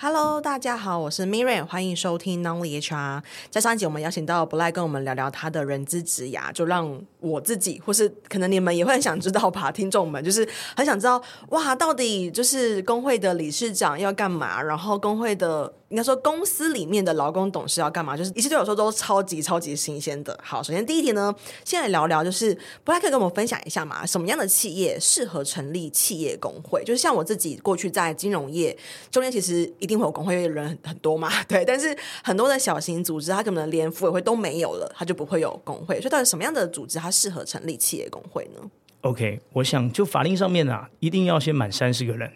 Hello，大家好，我是 Miriam，欢迎收听 Nonly HR。在上一集，我们邀请到不赖跟我们聊聊他的人资职涯，就让我自己，或是可能你们也会很想知道吧，听众们就是很想知道，哇，到底就是工会的理事长要干嘛？然后工会的。应该说，公司里面的劳工董事要干嘛？就是一切对我说都超级超级新鲜的。好，首先第一题呢，先来聊聊，就是不太可以跟我们分享一下嘛？什么样的企业适合成立企业工会？就是像我自己过去在金融业中间，其实一定会有工会的人很很多嘛，对。但是很多的小型组织，它可能连福委会都没有了，它就不会有工会。所以到底什么样的组织它适合成立企业工会呢？OK，我想就法令上面啊，一定要先满三十个人。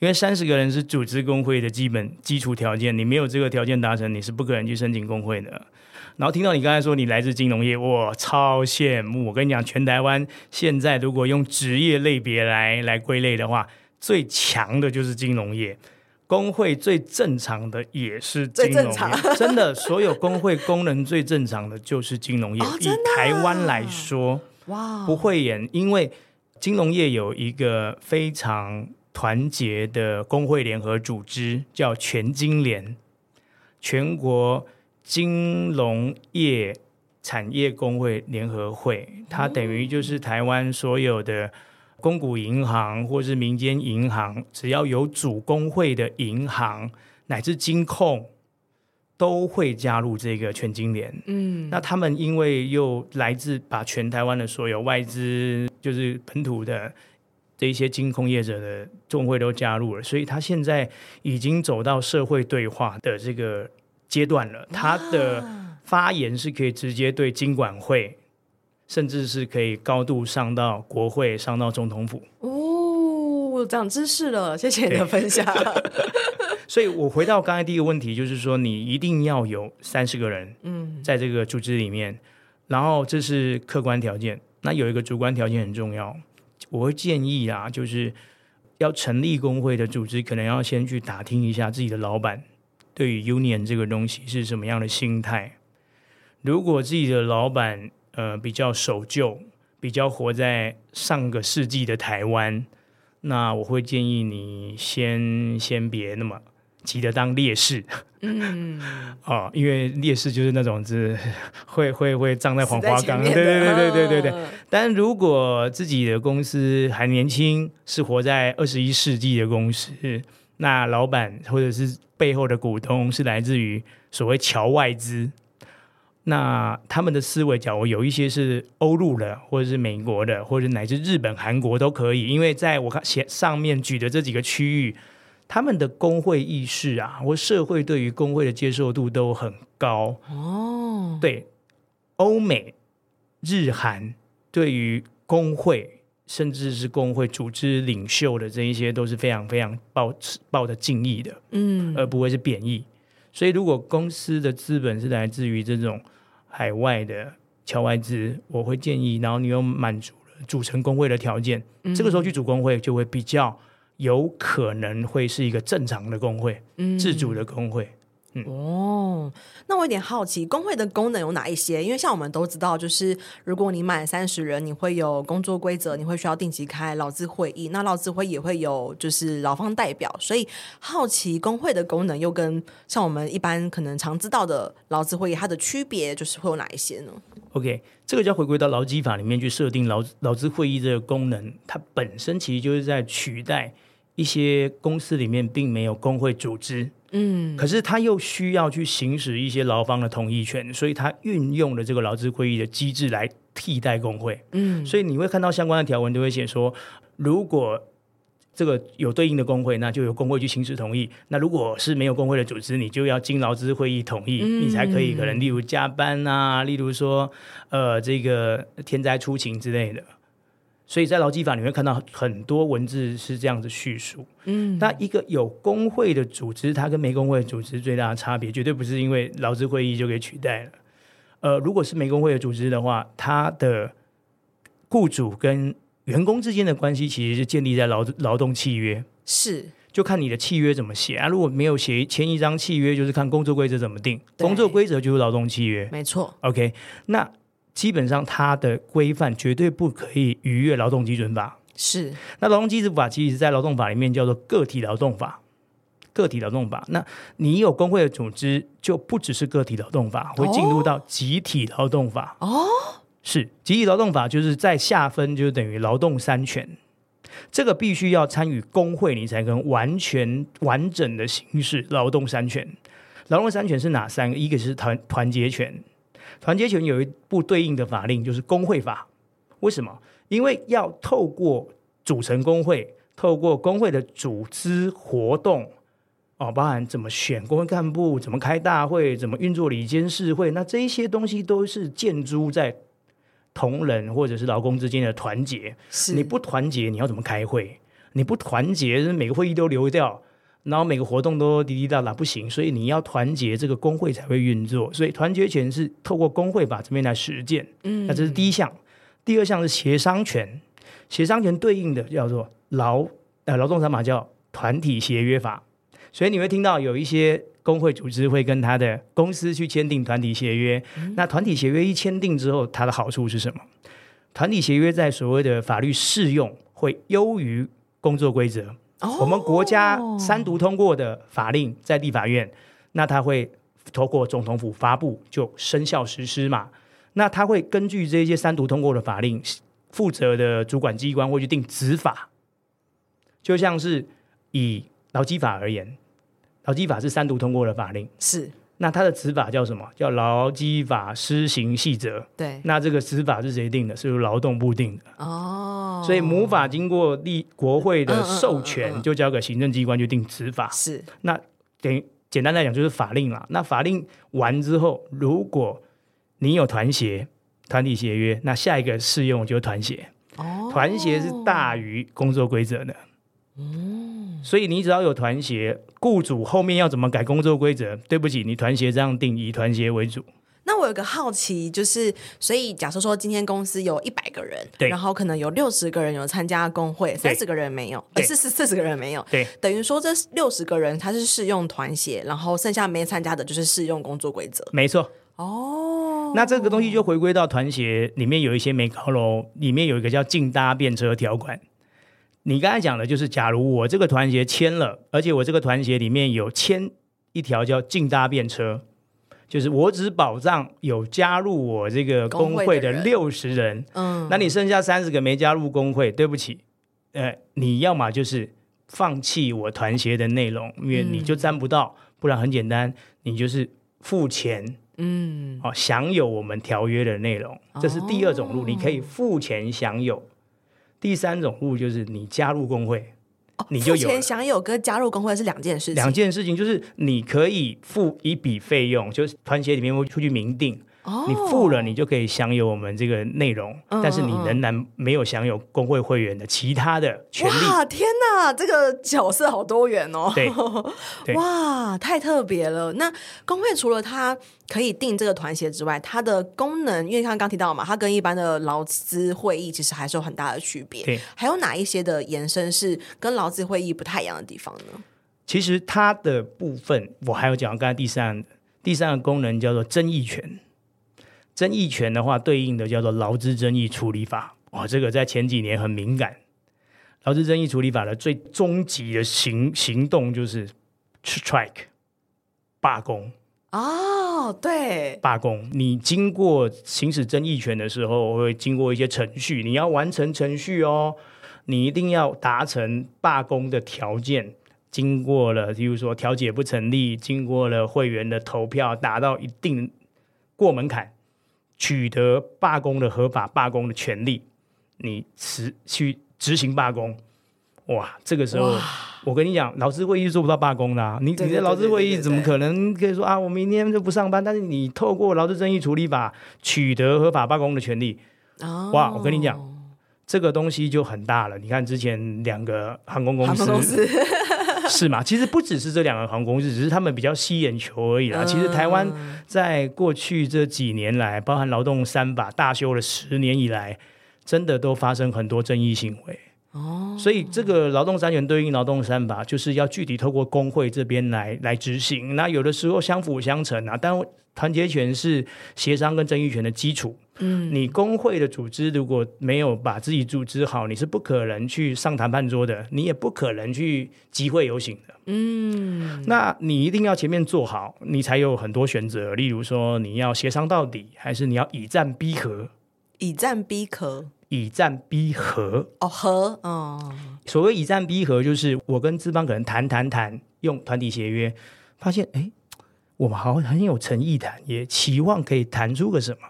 因为三十个人是组织工会的基本基础条件，你没有这个条件达成，你是不可能去申请工会的。然后听到你刚才说你来自金融业，我，超羡慕！我跟你讲，全台湾现在如果用职业类别来来归类的话，最强的就是金融业。工会最正常的也是金融业，真的，所有工会功能最正常的就是金融业。哦、以台湾来说，哇，不会演，因为金融业有一个非常。团结的工会联合组织叫全金联，全国金融业产业工会联合会，它等于就是台湾所有的公股银行或是民间银行，只要有主工会的银行乃至金控，都会加入这个全金联。嗯，那他们因为又来自把全台湾的所有外资，就是本土的。这一些金控业者的众会都加入了，所以他现在已经走到社会对话的这个阶段了。他的发言是可以直接对金管会，甚至是可以高度上到国会，上到总统府。哦，长知识了，谢谢你的分享。所以我回到刚才第一个问题，就是说你一定要有三十个人，嗯，在这个组织里面，然后这是客观条件。那有一个主观条件很重要。我会建议啊，就是要成立工会的组织，可能要先去打听一下自己的老板对于 union 这个东西是什么样的心态。如果自己的老板呃比较守旧，比较活在上个世纪的台湾，那我会建议你先先别那么。急得当烈士，嗯，哦，因为烈士就是那种是会会会葬在黄花岗，对对对对对对对。哦、但如果自己的公司还年轻，是活在二十一世纪的公司，那老板或者是背后的股东是来自于所谓侨外资，那他们的思维，假如有一些是欧陆的，或者是美国的，或者乃至日本、韩国都可以，因为在我看前上面举的这几个区域。他们的工会意识啊，或社会对于工会的接受度都很高哦。对，欧美、日韩对于工会，甚至是工会组织领袖的这一些，都是非常非常抱抱着敬意的，嗯，而不会是贬义。所以，如果公司的资本是来自于这种海外的侨外资，我会建议，然后你又满足了组成工会的条件，嗯，这个时候去组工会就会比较。有可能会是一个正常的工会，嗯、自主的工会。嗯、哦，那我有点好奇，工会的功能有哪一些？因为像我们都知道，就是如果你满三十人，你会有工作规则，你会需要定期开劳资会议。那劳资会也会有就是劳方代表，所以好奇工会的功能又跟像我们一般可能常知道的劳资会议，它的区别就是会有哪一些呢？OK，这个就要回归到劳基法里面去设定劳劳资会议这个功能，它本身其实就是在取代。一些公司里面并没有工会组织，嗯，可是他又需要去行使一些劳方的同意权，所以他运用了这个劳资会议的机制来替代工会，嗯，所以你会看到相关的条文都会写说，如果这个有对应的工会，那就由工会去行使同意；那如果是没有工会的组织，你就要经劳资会议同意，嗯，你才可以可能例如加班啊，例如说呃这个天灾出勤之类的。所以在劳基法你会看到很多文字是这样子叙述。嗯，那一个有工会的组织，它跟没工会的组织最大的差别，绝对不是因为劳资会议就给取代了。呃，如果是没工会的组织的话，它的雇主跟员工之间的关系其实是建立在劳劳动契约，是就看你的契约怎么写啊。如果没有写签一张契约，就是看工作规则怎么定。工作规则就是劳动契约，没错。OK，那。基本上，它的规范绝对不可以逾越劳动基准法。是，那劳动基准法其实，在劳动法里面叫做个体劳动法。个体劳动法。那你有工会的组织，就不只是个体劳动法，会进入到集体劳动法。哦，是集体劳动法，就是在下分就等于劳动三权。这个必须要参与工会，你才能完全完整的行使劳动三权。劳动三权是哪三个？一个是团团结权，团结权有一部对应的法令，就是工会法。为什么？因为要透过组成工会，透过工会的组织活动，哦，包含怎么选工会干部，怎么开大会，怎么运作理监事会，那这一些东西都是建筑在同仁或者是劳工之间的团结。是你不团结，你要怎么开会？你不团结，每个会议都流掉。然后每个活动都滴滴答答不行，所以你要团结，这个工会才会运作。所以团结权是透过工会把这边来实践。嗯，那这是第一项。第二项是协商权，协商权对应的叫做劳呃劳动三法叫团体协约法。所以你会听到有一些工会组织会跟他的公司去签订团体协约。嗯、那团体协约一签订之后，它的好处是什么？团体协约在所谓的法律适用会优于工作规则。我们国家三读通过的法令在立法院，那他会透过总统府发布就生效实施嘛？那他会根据这些三读通过的法令，负责的主管机关会去定执法。就像是以劳基法而言，劳基法是三读通过的法令，是。那它的执法叫什么？叫劳基法施行细则。对，那这个执法是谁定的？是由劳动部定的。哦，所以母法经过立国会的授权，就交给行政机关去定执法。是，那等于简单来讲就是法令啦。那法令完之后，如果你有团协、团体协约，那下一个适用就是团协。哦，团协是大于工作规则的。嗯，所以你只要有团协，雇主后面要怎么改工作规则？对不起，你团协这样定，以团协为主。那我有个好奇，就是所以假设说今天公司有一百个人，对，然后可能有六十个人有参加工会，三十个人没有，呃，四十四十个人没有，对，等于说这六十个人他是适用团协，然后剩下没参加的就是适用工作规则。没错。哦，那这个东西就回归到团协里面有一些没搞喽，里面有一个叫竞搭便车条款。你刚才讲的就是，假如我这个团协签了，而且我这个团协里面有签一条叫禁搭便车，就是我只保障有加入我这个工会的六十人，人，嗯，那你剩下三十个没加入工会，对不起，呃，你要么就是放弃我团协的内容，因为你就沾不到，嗯，不然很简单，你就是付钱，嗯，哦，享有我们条约的内容，这是第二种路，哦，你可以付钱享有。第三种路就是你加入工会，哦、你就有付钱享有跟加入工会是两件事情。两件事情就是你可以付一笔费用，就是团协里面会出去明定。哦、你付了，你就可以享有我们这个内容，嗯、但是你仍然没有享有工会会员的其他的权利。哇，天哪，这个角色好多元哦！对，对哇，太特别了。那工会除了它可以定这个团协之外，它的功能，因为刚刚提到嘛，它跟一般的劳资会议其实还是有很大的区别。对，还有哪一些的延伸是跟劳资会议不太一样的地方呢？其实它的部分，我还有讲刚才第三第三个功能叫做争议权。争议权的话，对应的叫做劳资争议处理法。哇，这个在前几年很敏感。劳资争议处理法的最终极的行行动就是 strike，罢工。哦，对，罢工。你经过行使争议权的时候，会经过一些程序，你要完成程序哦。你一定要达成罢工的条件，经过了，比如说调解不成立，经过了会员的投票，达到一定过门槛。取得罢工的合法罢工的权利，你持去执行罢工，哇，这个时候我跟你讲，劳资会议做不到罢工的啊，你你的劳资会议怎么可能可以说啊，我明天就不上班？但是你透过劳资争议处理法取得合法罢工的权利，哇，我跟你讲，这个东西就很大了。你看之前两个航空公司。是吗？其实不只是这两个航空公司，只是他们比较吸眼球而已啦。嗯、其实台湾在过去这几年来，包含劳动三法大修了十年以来，真的都发生很多争议行为。哦，所以这个劳动三权对应劳动三法，就是要具体透过工会这边来来执行。那有的时候相辅相成啊，但团结权是协商跟争议权的基础。嗯，你工会的组织如果没有把自己组织好，你是不可能去上谈判桌的，你也不可能去集会游行的。嗯，那你一定要前面做好，你才有很多选择。例如说，你要协商到底，还是你要以战逼和？以战逼和？以战逼和？哦，和哦。所谓以战逼和，就是我跟资方可能谈谈谈，用团体协约，发现哎。诶我们好像很有诚意谈，也期望可以谈出个什么。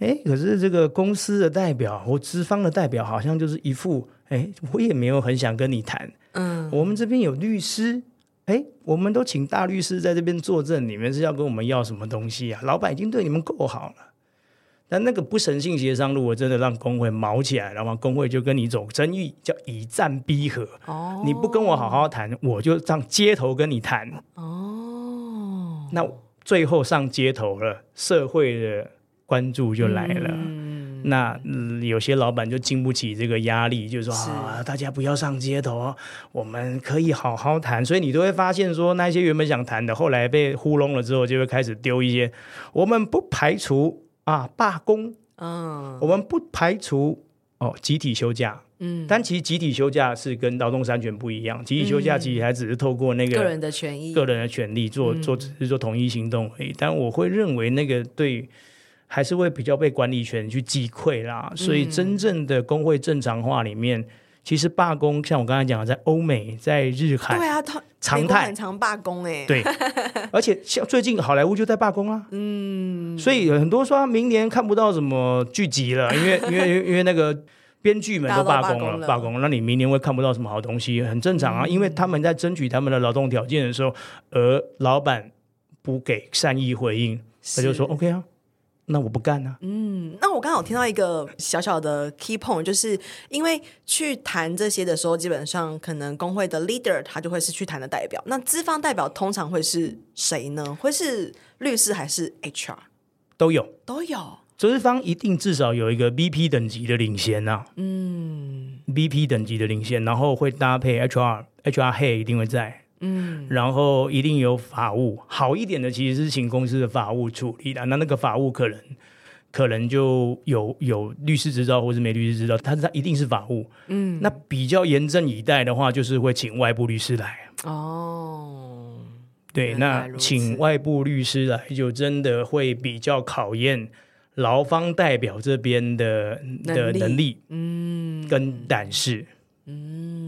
哎，可是这个公司的代表或资方的代表，好像就是一副哎，我也没有很想跟你谈。嗯，我们这边有律师，哎，我们都请大律师在这边作证，你们是要跟我们要什么东西啊？老板已经对你们够好了。但那个不诚信协商，如果真的让工会毛起来，然后工会就跟你走争议，叫以战逼和。哦，你不跟我好好谈，我就上街头跟你谈。哦。那最后上街头了，社会的关注就来了。嗯、那、嗯、有些老板就经不起这个压力，就说啊，大家不要上街头，我们可以好好谈。所以你都会发现说，那些原本想谈的，后来被糊弄了之后，就会开始丢一些。我们不排除啊罢工，嗯，我们不排除哦集体休假。嗯，但其实集体休假是跟劳动三权不一样。集体休假其实还只是透过那个个人的权益、个人的权利做做，只是做统一行动而已。但我会认为那个对还是会比较被管理权去击溃啦。所以真正的工会正常化里面，其实罢工像我刚才讲的，在欧美、在日韩，对啊，常态很常罢工哎。对，而且像最近好莱坞就在罢工啊。嗯，所以很多说明年看不到什么剧集了，因为 因为因为那个。编剧们都罢工了，罢工，那你明年会看不到什么好东西，很正常啊，嗯、因为他们在争取他们的劳动条件的时候，而老板不给善意回应，他就说 OK 啊，那我不干啊。嗯，那我刚好听到一个小小的 key point，就是因为去谈这些的时候，基本上可能工会的 leader 他就会是去谈的代表，那资方代表通常会是谁呢？会是律师还是 HR？都有，都有。资方一定至少有一个 VP 等级的领先呐、啊，嗯，VP 等级的领先，然后会搭配 HR，HR 一定会在，嗯，然后一定有法务，好一点的其实是请公司的法务处理的，那那个法务可能可能就有有律师执照或是没律师执照，但是他一定是法务，嗯，那比较严阵以待的话，就是会请外部律师来，哦，对，那请外部律师来就真的会比较考验。劳方代表这边的的能力，嗯，跟胆识，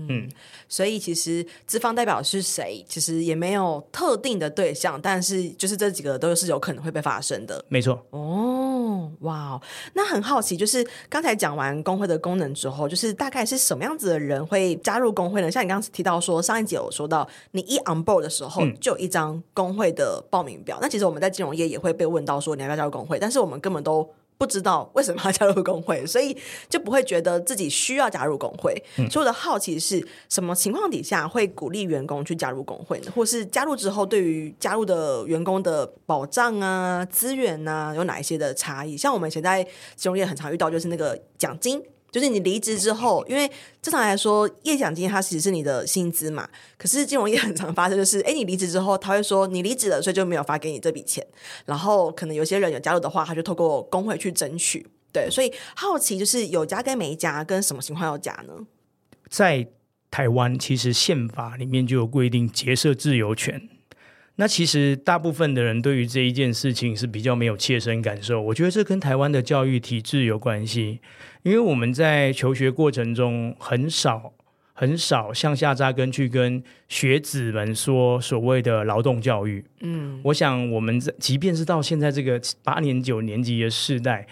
嗯嗯，所以其实资方代表是谁，其实也没有特定的对象，但是就是这几个都是有可能会被发生的，没错，哦。哇，那很好奇，就是刚才讲完工会的功能之后，就是大概是什么样子的人会加入工会呢？像你刚刚提到说，上一节有说到，你一 on board 的时候就有一张工会的报名表。嗯、那其实我们在金融业也会被问到说，你要不要加入工会？但是我们根本都不知道为什么要加入工会，所以就不会觉得自己需要加入工会。嗯、所以我的好奇是什么情况底下会鼓励员工去加入工会呢？或是加入之后，对于加入的员工的保障啊、资源啊，有哪一些的差异？像我们现在金融业很常遇到，就是那个奖金。就是你离职之后，因为正常来说，业奖金它其实是你的薪资嘛。可是金融业很常发生，就是哎，你离职之后，他会说你离职了，所以就没有发给你这笔钱。然后可能有些人有加入的话，他就透过工会去争取。对，所以好奇就是有加跟没加，跟什么情况要加呢？在台湾，其实宪法里面就有规定结社自由权。那其实大部分的人对于这一件事情是比较没有切身感受。我觉得这跟台湾的教育体制有关系。因为我们在求学过程中很少很少向下扎根去跟学子们说所谓的劳动教育。嗯，我想我们在即便是到现在这个八年九年级的世代，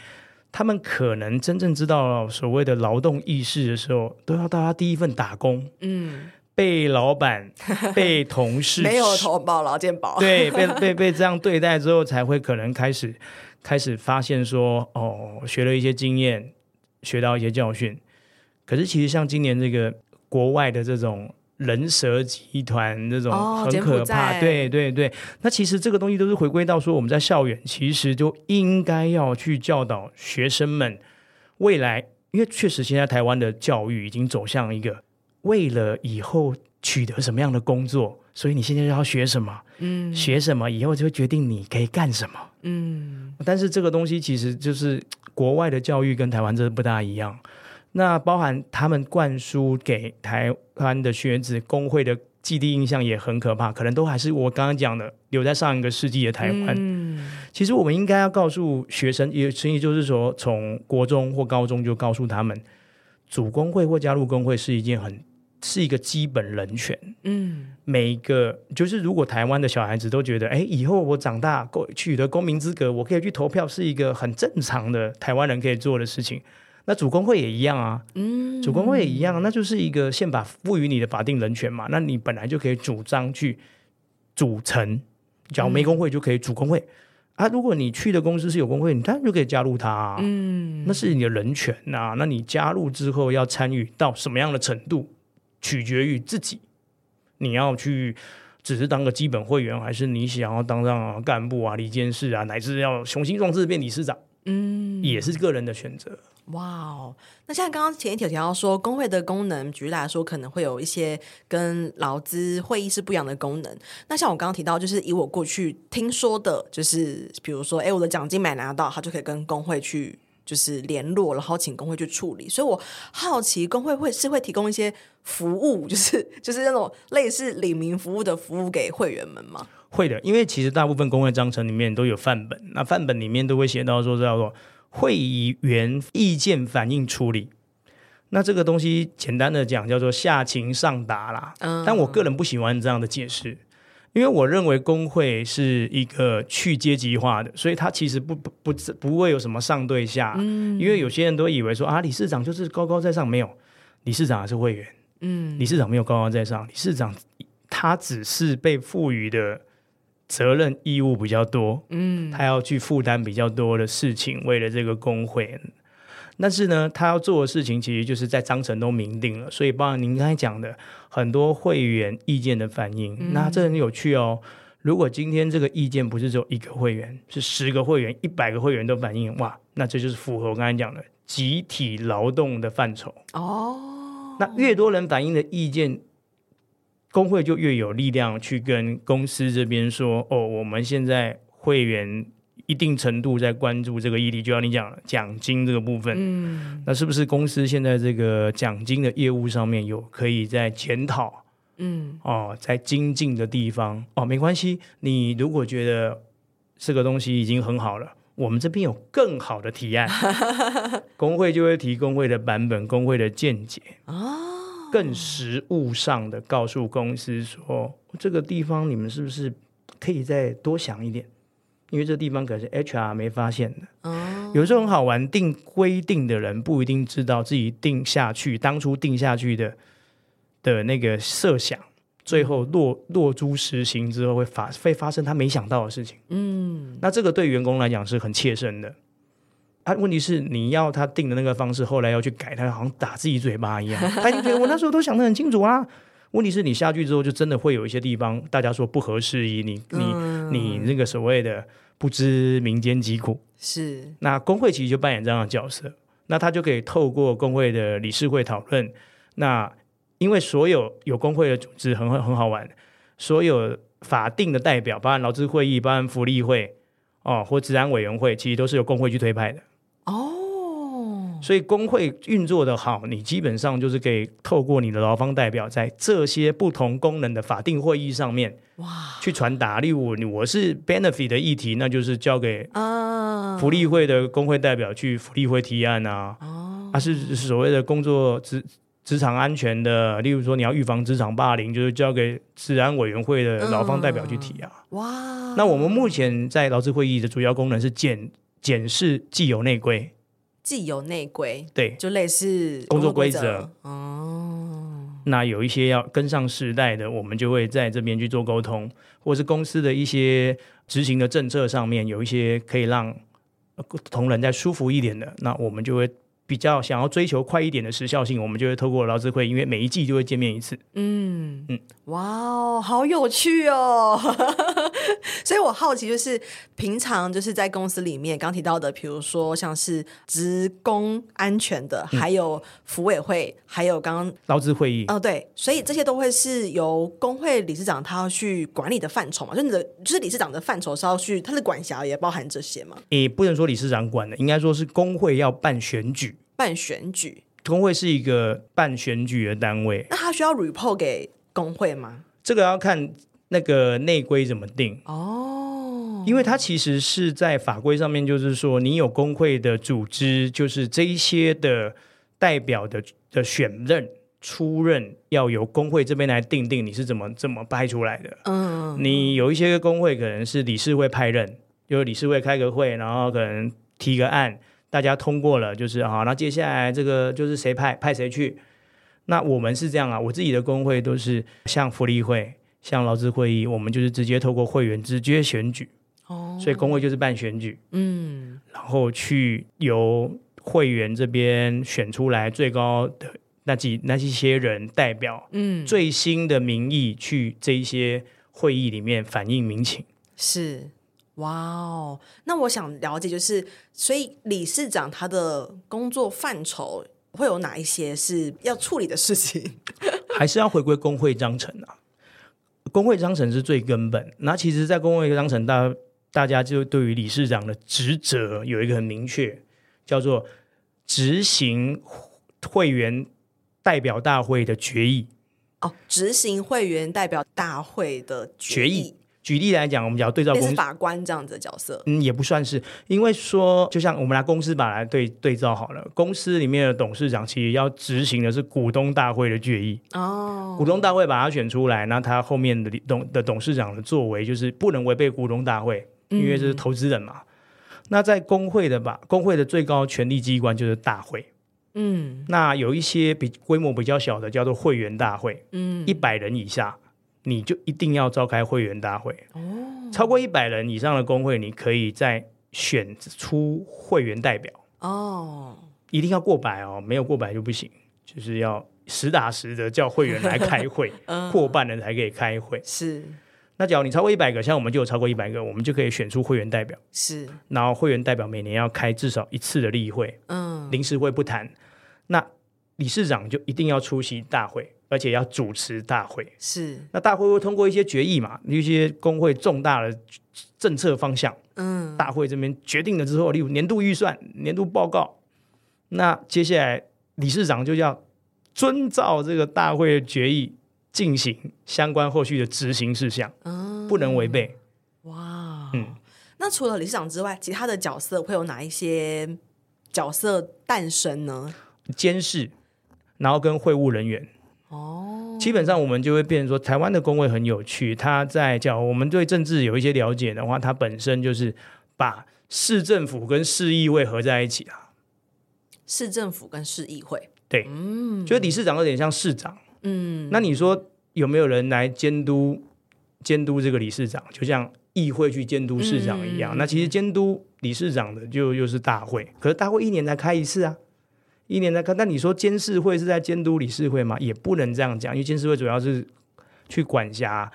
他们可能真正知道所谓的劳动意识的时候，都要到他第一份打工。嗯，被老板、被同事没有投保劳健保，对，被被被这样对待之后，才会可能开始开始发现说，哦，学了一些经验。学到一些教训，可是其实像今年这个国外的这种人蛇集团这种很可怕，哦、对对对。那其实这个东西都是回归到说，我们在校园其实就应该要去教导学生们未来，因为确实现在台湾的教育已经走向一个为了以后取得什么样的工作，所以你现在要学什么？嗯，学什么以后就会决定你可以干什么。嗯，但是这个东西其实就是国外的教育跟台湾真的不大一样。那包含他们灌输给台湾的学子工会的既定印象也很可怕，可能都还是我刚刚讲的留在上一个世纪的台湾。嗯，其实我们应该要告诉学生，也所以就是说，从国中或高中就告诉他们，主工会或加入工会是一件很是一个基本人权。嗯，每一个就是如果台湾的小孩子都觉得，哎，以后我长大够取得公民资格，我可以去投票，是一个很正常的台湾人可以做的事情。那主工会也一样啊，嗯，主工会也一样，那就是一个宪法赋予你的法定人权嘛。那你本来就可以主张去组成，假如没工会就可以主工会、嗯、啊。如果你去的公司是有工会，你当然就可以加入它、啊，嗯，那是你的人权呐、啊。那你加入之后要参与到什么样的程度，取决于自己。你要去只是当个基本会员，还是你想要当上干部啊、理监事啊，乃至要雄心壮志变理事长，嗯，也是个人的选择。哇哦，那像刚刚前一条提到说，工会的功能，举例来说，可能会有一些跟劳资会议是不一样的功能。那像我刚刚提到，就是以我过去听说的，就是比如说，哎，我的奖金没拿到，他就可以跟工会去就是联络，然后请工会去处理。所以我好奇，工会会是会提供一些服务，就是就是那种类似领民服务的服务给会员们吗？会的，因为其实大部分工会章程里面都有范本，那范本里面都会写到说叫做。会员意见反映处理，那这个东西简单的讲叫做下情上达啦。嗯，但我个人不喜欢这样的解释，因为我认为工会是一个去阶级化的，所以它其实不不不不会有什么上对下。嗯，因为有些人都以为说啊，理事长就是高高在上，没有，理事长还是会员。嗯，理事长没有高高在上，理事长他只是被赋予的。责任义务比较多，嗯，他要去负担比较多的事情，为了这个工会。但是呢，他要做的事情其实就是在章程都明定了，所以包括您刚才讲的很多会员意见的反应，嗯、那这很有趣哦。如果今天这个意见不是只有一个会员，是十个会员、一百个会员都反映，哇，那这就是符合我刚才讲的集体劳动的范畴哦。那越多人反映的意见。工会就越有力量去跟公司这边说：“哦，我们现在会员一定程度在关注这个议题，就像你讲奖金这个部分，嗯，那是不是公司现在这个奖金的业务上面有可以在检讨？嗯，哦，在精进的地方哦，没关系。你如果觉得这个东西已经很好了，我们这边有更好的提案，工会就会提工会的版本，工会的见解啊。”更实务上的告诉公司说，这个地方你们是不是可以再多想一点？因为这地方可是 HR 没发现的。哦，有时候很好玩，定规定的人不一定知道自己定下去当初定下去的的那个设想，最后落落诸实行之后会发会发生他没想到的事情。嗯，那这个对员工来讲是很切身的。啊，问题是你要他定的那个方式，后来要去改，他好像打自己嘴巴一样。他就觉得我那时候都想得很清楚啊。问题是你下去之后，就真的会有一些地方，大家说不合时宜，你你你那个所谓的不知民间疾苦。是。那工会其实就扮演这样的角色，那他就可以透过工会的理事会讨论。那因为所有有工会的组织很很好玩，所有法定的代表，包含劳资会议，包含福利会哦，或治安委员会，其实都是由工会去推派的。所以工会运作的好，你基本上就是可以透过你的劳方代表，在这些不同功能的法定会议上面，哇，去传达。例如，我是 benefit 的议题，那就是交给啊福利会的工会代表去福利会提案啊。哦，啊是所谓的工作职职场安全的，例如说你要预防职场霸凌，就是交给治安委员会的劳方代表去提啊。哇，那我们目前在劳资会议的主要功能是检检视既有内规。既有内规，对，就类似工作规则哦。那有一些要跟上时代的，我们就会在这边去做沟通，或是公司的一些执行的政策上面有一些可以让同仁再舒服一点的，那我们就会比较想要追求快一点的时效性，我们就会透过劳资会，因为每一季就会见面一次。嗯嗯，哇哦，好有趣哦！所以我好奇，就是平常就是在公司里面刚提到的，比如说像是职工安全的，还有服委会，嗯、还有刚刚劳资会议。哦，对，所以这些都会是由工会理事长他要去管理的范畴嘛？就你的就是理事长的范畴是要去他的管辖也包含这些嘛？也不能说理事长管的，应该说是工会要办选举。办选举，工会是一个办选举的单位，那他需要 report 给工会吗？这个要看那个内规怎么定哦，因为它其实是在法规上面，就是说你有工会的组织，就是这一些的代表的的选任出任要由工会这边来定定你是怎么怎么派出来的。嗯，你有一些工会可能是理事会派任，就理事会开个会，然后可能提个案。大家通过了，就是好，那接下来这个就是谁派派谁去。那我们是这样啊，我自己的工会都是像福利会、像劳资会议，我们就是直接透过会员直接选举。哦，所以工会就是办选举，嗯，然后去由会员这边选出来最高的那几那一些人代表，嗯，最新的民意去这一些会议里面反映民情。是。哇哦，那我想了解，就是所以理事长他的工作范畴会有哪一些是要处理的事情？还是要回归工会章程啊？工会章程是最根本。那其实，在工会章程，大大家就对于理事长的职责有一个很明确，叫做执行会员代表大会的决议。哦，执行会员代表大会的决议。决议举例来讲，我们讲对照公司法官这样子的角色，嗯，也不算是，因为说，就像我们拿公司法来对对照好了，公司里面的董事长其实要执行的是股东大会的决议。哦，股东大会把他选出来，那他后面的董的董事长的作为就是不能违背股东大会，因为这是投资人嘛。嗯、那在工会的吧，工会的最高权力机关就是大会，嗯，那有一些比规模比较小的叫做会员大会，嗯，一百人以下。你就一定要召开会员大会哦，超过一百人以上的工会，你可以再选出会员代表哦，一定要过百哦，没有过百就不行，就是要实打实的叫会员来开会，嗯、过半人才可以开会。是，那假如你超过一百个，像我们就有超过一百个，我们就可以选出会员代表。是，然后会员代表每年要开至少一次的例会，嗯，临时会不谈。那理事长就一定要出席大会。而且要主持大会，是那大会会通过一些决议嘛，一些工会重大的政策方向，嗯，大会这边决定了之后，例如年度预算、年度报告，那接下来理事长就要遵照这个大会的决议进行相关后续的执行事项，嗯，不能违背。哇，嗯，那除了理事长之外，其他的角色会有哪一些角色诞生呢？监事，然后跟会务人员。哦，基本上我们就会变成说，台湾的工会很有趣。他在叫我们对政治有一些了解的话，它本身就是把市政府跟市议会合在一起啊。市政府跟市议会，对，嗯，觉得理事长有点像市长，嗯，那你说有没有人来监督监督这个理事长？就像议会去监督市长一样。嗯，那其实监督理事长的就又是大会，可是大会一年才开一次啊。一年在看，但你说监事会是在监督理事会吗？也不能这样讲，因为监事会主要是去管辖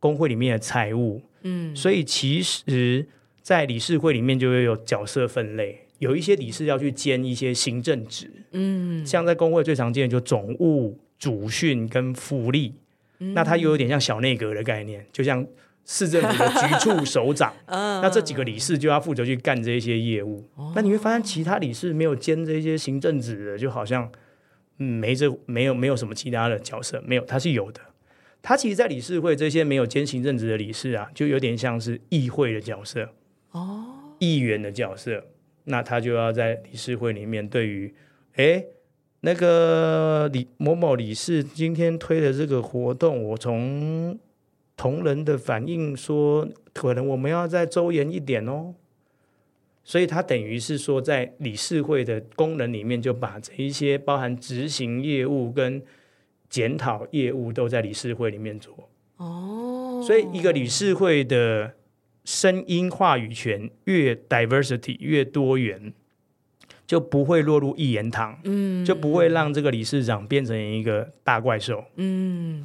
工会里面的财务，嗯，所以其实，在理事会里面就会有角色分类，有一些理事要去兼一些行政职，嗯，像在工会最常见的就总务、主训跟福利，嗯，那它又有点像小内阁的概念，就像。市政府的局处首长，那这几个理事就要负责去干这一些业务。哦、那你会发现，其他理事没有兼这些行政职的，就好像嗯，没这没有没有什么其他的角色，没有，他是有的。他其实，在理事会这些没有兼行政职的理事啊，就有点像是议会的角色哦，议员的角色。那他就要在理事会里面，对于哎那个李某某理事今天推的这个活动，我从。同仁的反应说，可能我们要再周延一点哦，所以他等于是说，在理事会的功能里面，就把这一些包含执行业务跟检讨业务都在理事会里面做。哦，所以一个理事会的声音话语权越 diversity 越多元，就不会落入一言堂，嗯，就不会让这个理事长变成一个大怪兽，嗯，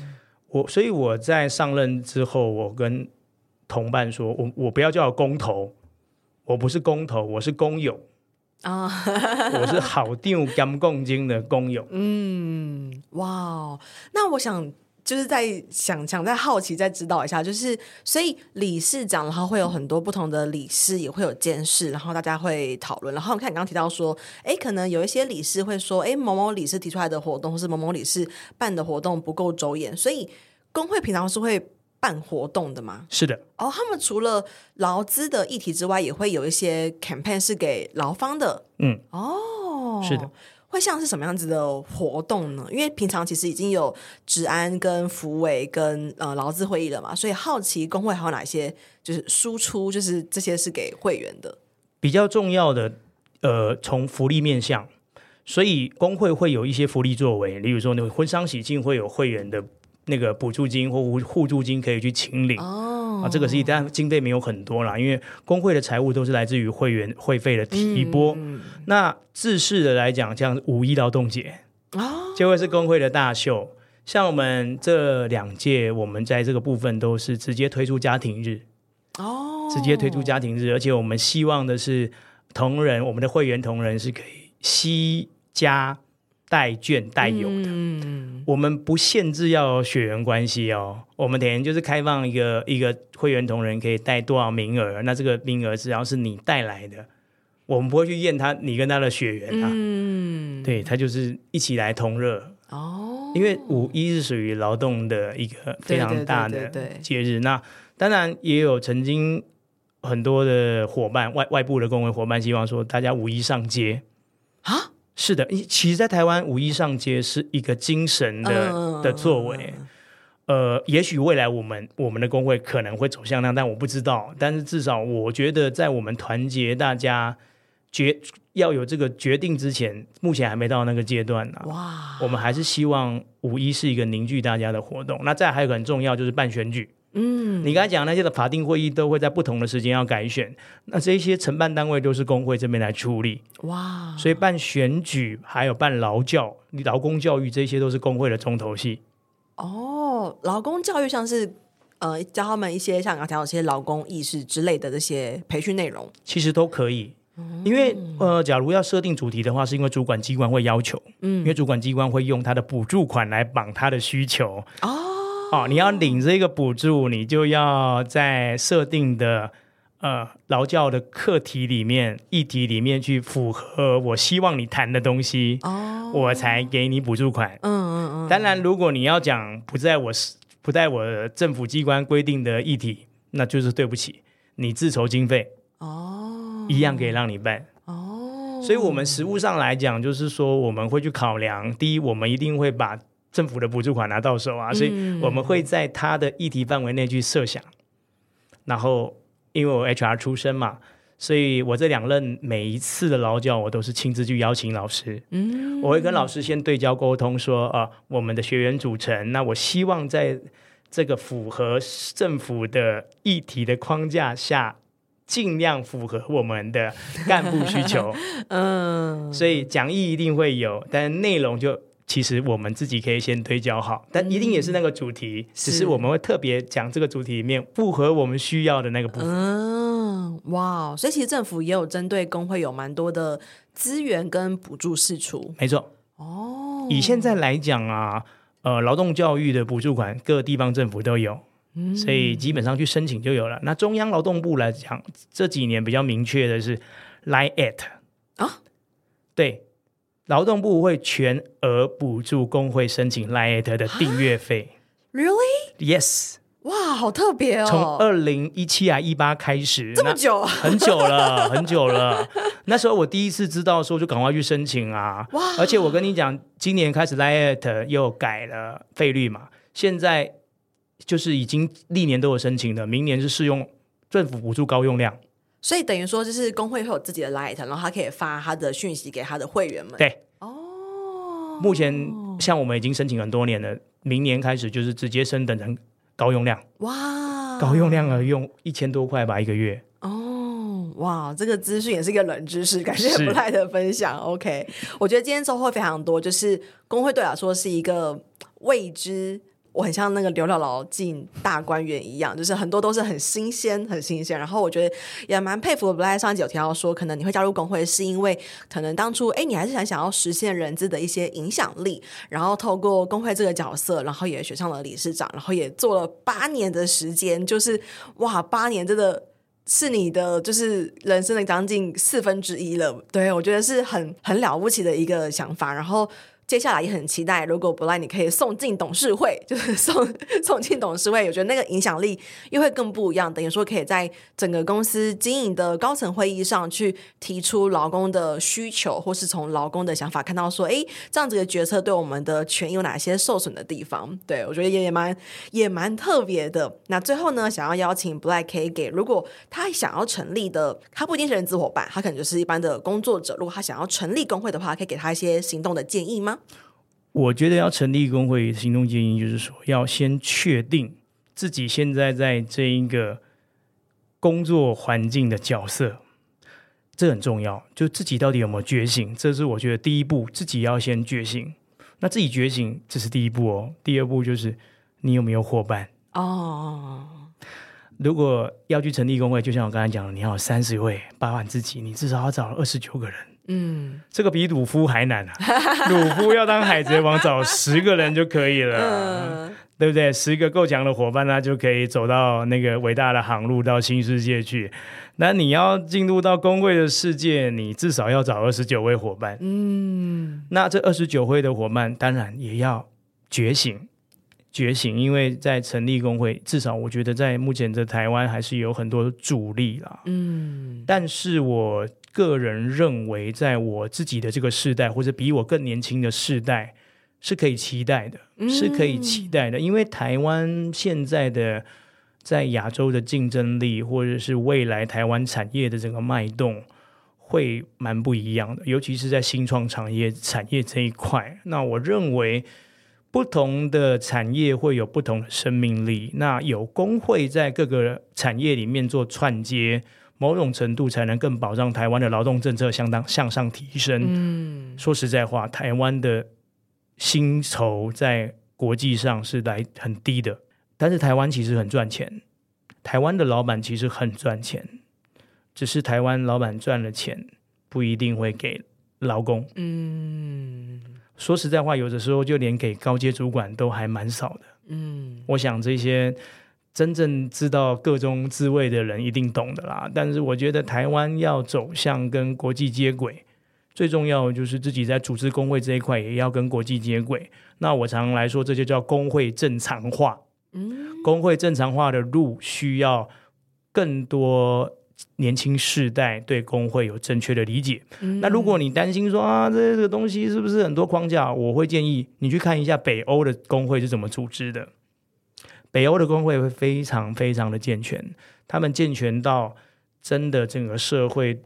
我所以我在上任之后，我跟同伴说，我我不要叫工头，我不是工头，我是工友啊，我是好定甘共金的工友，嗯，哇，那我想。就是在想想在好奇再指导一下，就是所以理事长然后会有很多不同的理事也会有监事，然后大家会讨论。然后看你刚刚提到说，哎，可能有一些理事会说，哎，某某理事提出来的活动或是某某理事办的活动不够周延，所以工会平常是会办活动的吗？是的。哦，他们除了劳资的议题之外，也会有一些 campaign 是给劳方的。嗯，哦，是的。会像是什么样子的活动呢？因为平常其实已经有治安跟福委跟呃劳资会议了嘛，所以好奇工会还有哪些就是输出，就是这些是给会员的比较重要的。呃，从福利面向，所以工会会有一些福利作为，例如说那个婚丧喜庆会有会员的那个补助金或互助金可以去请领。哦啊，这个是一旦经费没有很多啦，因为工会的财务都是来自于会员会费的提拨。嗯、那自式的来讲，像五一劳动节啊，就会是工会的大秀。像我们这两届，我们在这个部分都是直接推出家庭日哦，直接推出家庭日，而且我们希望的是同仁，我们的会员同仁是可以惜家。带眷带有的，嗯、我们不限制要有血缘关系哦，我们等于就是开放一个一个会员同仁可以带多少名额，那这个名额只要是你带来的，我们不会去验他你跟他的血缘啊，嗯，对，他就是一起来同乐。哦，因为五一是属于劳动的一个非常大的节日，那当然也有曾经很多的伙伴外外部的工会伙伴希望说大家五一上街。啊。是的，其实，在台湾五一上街是一个精神的、uh, 的作为。呃，也许未来我们我们的工会可能会走向那样，但我不知道。但是至少我觉得，在我们团结大家决要有这个决定之前，目前还没到那个阶段呢。哇，我们还是希望五一是一个凝聚大家的活动。那再还有个很重要，就是办选举。嗯，你刚才讲那些的法定会议都会在不同的时间要改选，那这些承办单位都是工会这边来处理。哇，所以办选举还有办劳教、劳工教育这些都是工会的重头戏。哦，劳工教育像是呃教他们一些像刚才有些劳工意识之类的这些培训内容，其实都可以。嗯、因为呃，假如要设定主题的话，是因为主管机关会要求，嗯，因为主管机关会用他的补助款来绑他的需求。哦。哦，你要领这个补助，你就要在设定的呃劳教的课题里面、议题里面去符合我希望你谈的东西，哦，我才给你补助款。嗯嗯嗯。当然，如果你要讲不在我不在我政府机关规定的议题，那就是对不起，你自筹经费哦，一样可以让你办哦。所以，我们实务上来讲，就是说我们会去考量，第一，我们一定会把。政府的补助款拿到手啊，所以我们会在他的议题范围内去设想。嗯、然后，因为我 HR 出身嘛，所以我这两任每一次的劳教，我都是亲自去邀请老师。嗯，我会跟老师先对焦沟通说，啊，我们的学员组成，那我希望在这个符合政府的议题的框架下，尽量符合我们的干部需求。嗯，所以讲义一定会有，但内容就。其实我们自己可以先推敲好，但一定也是那个主题，嗯、只是我们会特别讲这个主题里面符合我们需要的那个部分。嗯，哇，所以其实政府也有针对工会有蛮多的资源跟补助释出。没错。哦，以现在来讲啊，呃，劳动教育的补助款各地方政府都有，嗯、所以基本上去申请就有了。那中央劳动部来讲，这几年比较明确的是 Line at 啊，对。劳动部会全额补助工会申请 LINE@ 的订阅费。Really? Yes. 哇，好特别哦！从二零一七啊一八开始，这么久，很久了，很久了。那时候我第一次知道的时候，就赶快去申请啊。哇！而且我跟你讲，今年开始 LINE@ 又改了费率嘛，现在就是已经历年都有申请的，明年是适用政府补助高用量。所以等于说，就是工会会有自己的 Light，然后他可以发他的讯息给他的会员们。对，哦，目前像我们已经申请很多年了，明年开始就是直接升等成高用量。哇，高用量啊，用一千多块吧一个月。哦，哇，这个资讯也是一个冷知识，感谢 Bly 的分享。OK，我觉得今天收获非常多，就是工会对我来说是一个未知。我很像那个刘姥姥进大观园一样，就是很多都是很新鲜、很新鲜。然后我觉得也蛮佩服的。Bly 上一集有提到说，可能你会加入工会，是因为可能当初哎，你还是想想要实现人资的一些影响力，然后透过工会这个角色，然后也选上了理事长，然后也做了八年的时间，就是哇，八年真的是你的就是人生的将近四分之一了。对，我觉得是很很了不起的一个想法。然后。接下来也很期待，如果 Bly 你可以送进董事会，就是送送进董事会，我觉得那个影响力又会更不一样。等于说可以在整个公司经营的高层会议上去提出劳工的需求，或是从劳工的想法看到说，哎，这样子的决策对我们的权益有哪些受损的地方？对，我觉得也也蛮也蛮特别的。那最后呢，想要邀请 Bly 可以给，如果他想要成立的，他不一定是人资伙伴，他可能就是一般的工作者。如果他想要成立工会的话，可以给他一些行动的建议吗？我觉得要成立工会，行动建议就是说，要先确定自己现在在这一个工作环境的角色，这很重要。就自己到底有没有觉醒，这是我觉得第一步，自己要先觉醒。那自己觉醒，这是第一步哦。第二步就是你有没有伙伴哦。如果要去成立工会，就像我刚才讲的，你要有三十位，包含自己，你至少要找二十九个人。嗯，这个比鲁夫还难啊！鲁夫要当海贼王，找十个人就可以了，嗯、对不对？十个够强的伙伴，那就可以走到那个伟大的航路，到新世界去。那你要进入到工会的世界，你至少要找二十九位伙伴。嗯，那这二十九位的伙伴，当然也要觉醒，觉醒，因为在成立工会，至少我觉得在目前的台湾还是有很多阻力啦。嗯，但是我。个人认为，在我自己的这个世代，或者比我更年轻的世代，是可以期待的，嗯、是可以期待的。因为台湾现在的在亚洲的竞争力，或者是未来台湾产业的这个脉动，会蛮不一样的。尤其是在新创产业产业这一块，那我认为不同的产业会有不同的生命力。那有工会在各个产业里面做串接。某种程度才能更保障台湾的劳动政策相当向上提升。嗯，说实在话，台湾的薪酬在国际上是来很低的，但是台湾其实很赚钱。台湾的老板其实很赚钱，只是台湾老板赚了钱不一定会给劳工。嗯，说实在话，有的时候就连给高阶主管都还蛮少的。嗯，我想这些。真正知道各中滋味的人一定懂的啦。但是我觉得台湾要走向跟国际接轨，最重要的就是自己在组织工会这一块也要跟国际接轨。那我常来说，这就叫工会正常化。嗯，工会正常化的路需要更多年轻世代对工会有正确的理解。嗯，那如果你担心说啊，这个东西是不是很多框架？我会建议你去看一下北欧的工会是怎么组织的。北欧的工会会非常非常的健全，他们健全到真的整个社会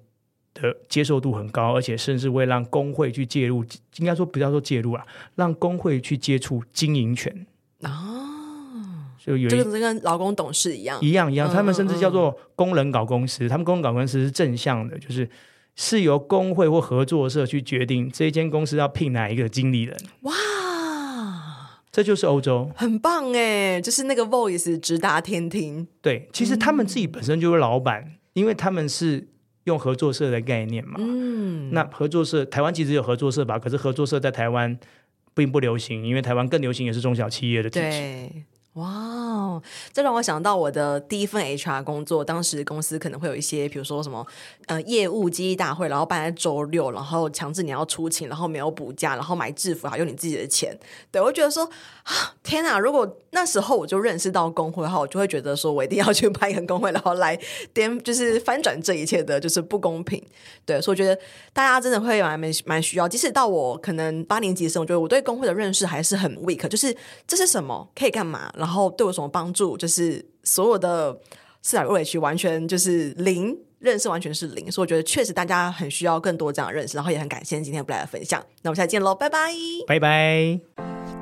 的接受度很高，而且甚至会让工会去介入，应该说不要说介入啊，让工会去接触经营权啊，就有这个跟劳工董事一样，一样一样，他们甚至叫做工人搞公司，嗯嗯，他们工人搞公司是正向的，就是是由工会或合作社去决定这间公司要聘哪一个经理人。哇！这就是欧洲，很棒哎！就是那个 voice 直达天庭。对，其实他们自己本身就是老板，嗯、因为他们是用合作社的概念嘛。嗯，那合作社台湾其实有合作社吧？可是合作社在台湾并不流行，因为台湾更流行也是中小企业的体制。哇哦，这让我想到我的第一份 HR 工作。当时公司可能会有一些，比如说什么呃业务激励大会，然后办在周六，然后强制你要出勤，然后没有补假，然后买制服还用你自己的钱。对，我觉得说，天哪！如果那时候我就认识到工会的话，我就会觉得说我一定要去办一个工会，然后来颠，就是翻转这一切的就是不公平。对，所以我觉得大家真的会蛮蛮蛮需要。即使到我可能八年级的时候，我觉得我对工会的认识还是很 weak，就是这是什么，可以干嘛？然后对我什么帮助？就是所有的四百 OH 完全就是零认识，完全是零。所以我觉得确实大家很需要更多这样的认识。然后也很感谢今天 Bly 的分享。那我们下次见喽，拜拜，拜拜。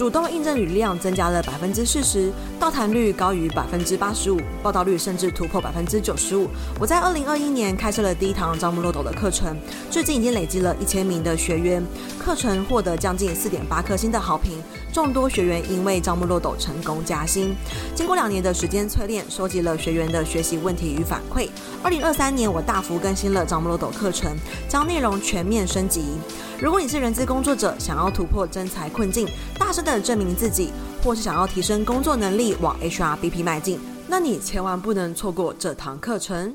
主动应征履历量增加了百分之四十，到谈率高于百分之八十五，报道率甚至突破百分之九十五。我在二零二一年开设了第一堂招募漏斗的课程，最近已经累积了一千名的学员，课程获得将近四点八颗星的好评，众多学员因为招募漏斗成功加薪。经过两年的时间淬炼，收集了学员的学习问题与反馈。二零二三年，我大幅更新了招募漏斗课程，将内容全面升级。如果你是人资工作者，想要突破真才困境，大声的证明自己，或是想要提升工作能力，往 HRBP 迈进，那你千万不能错过这堂课程。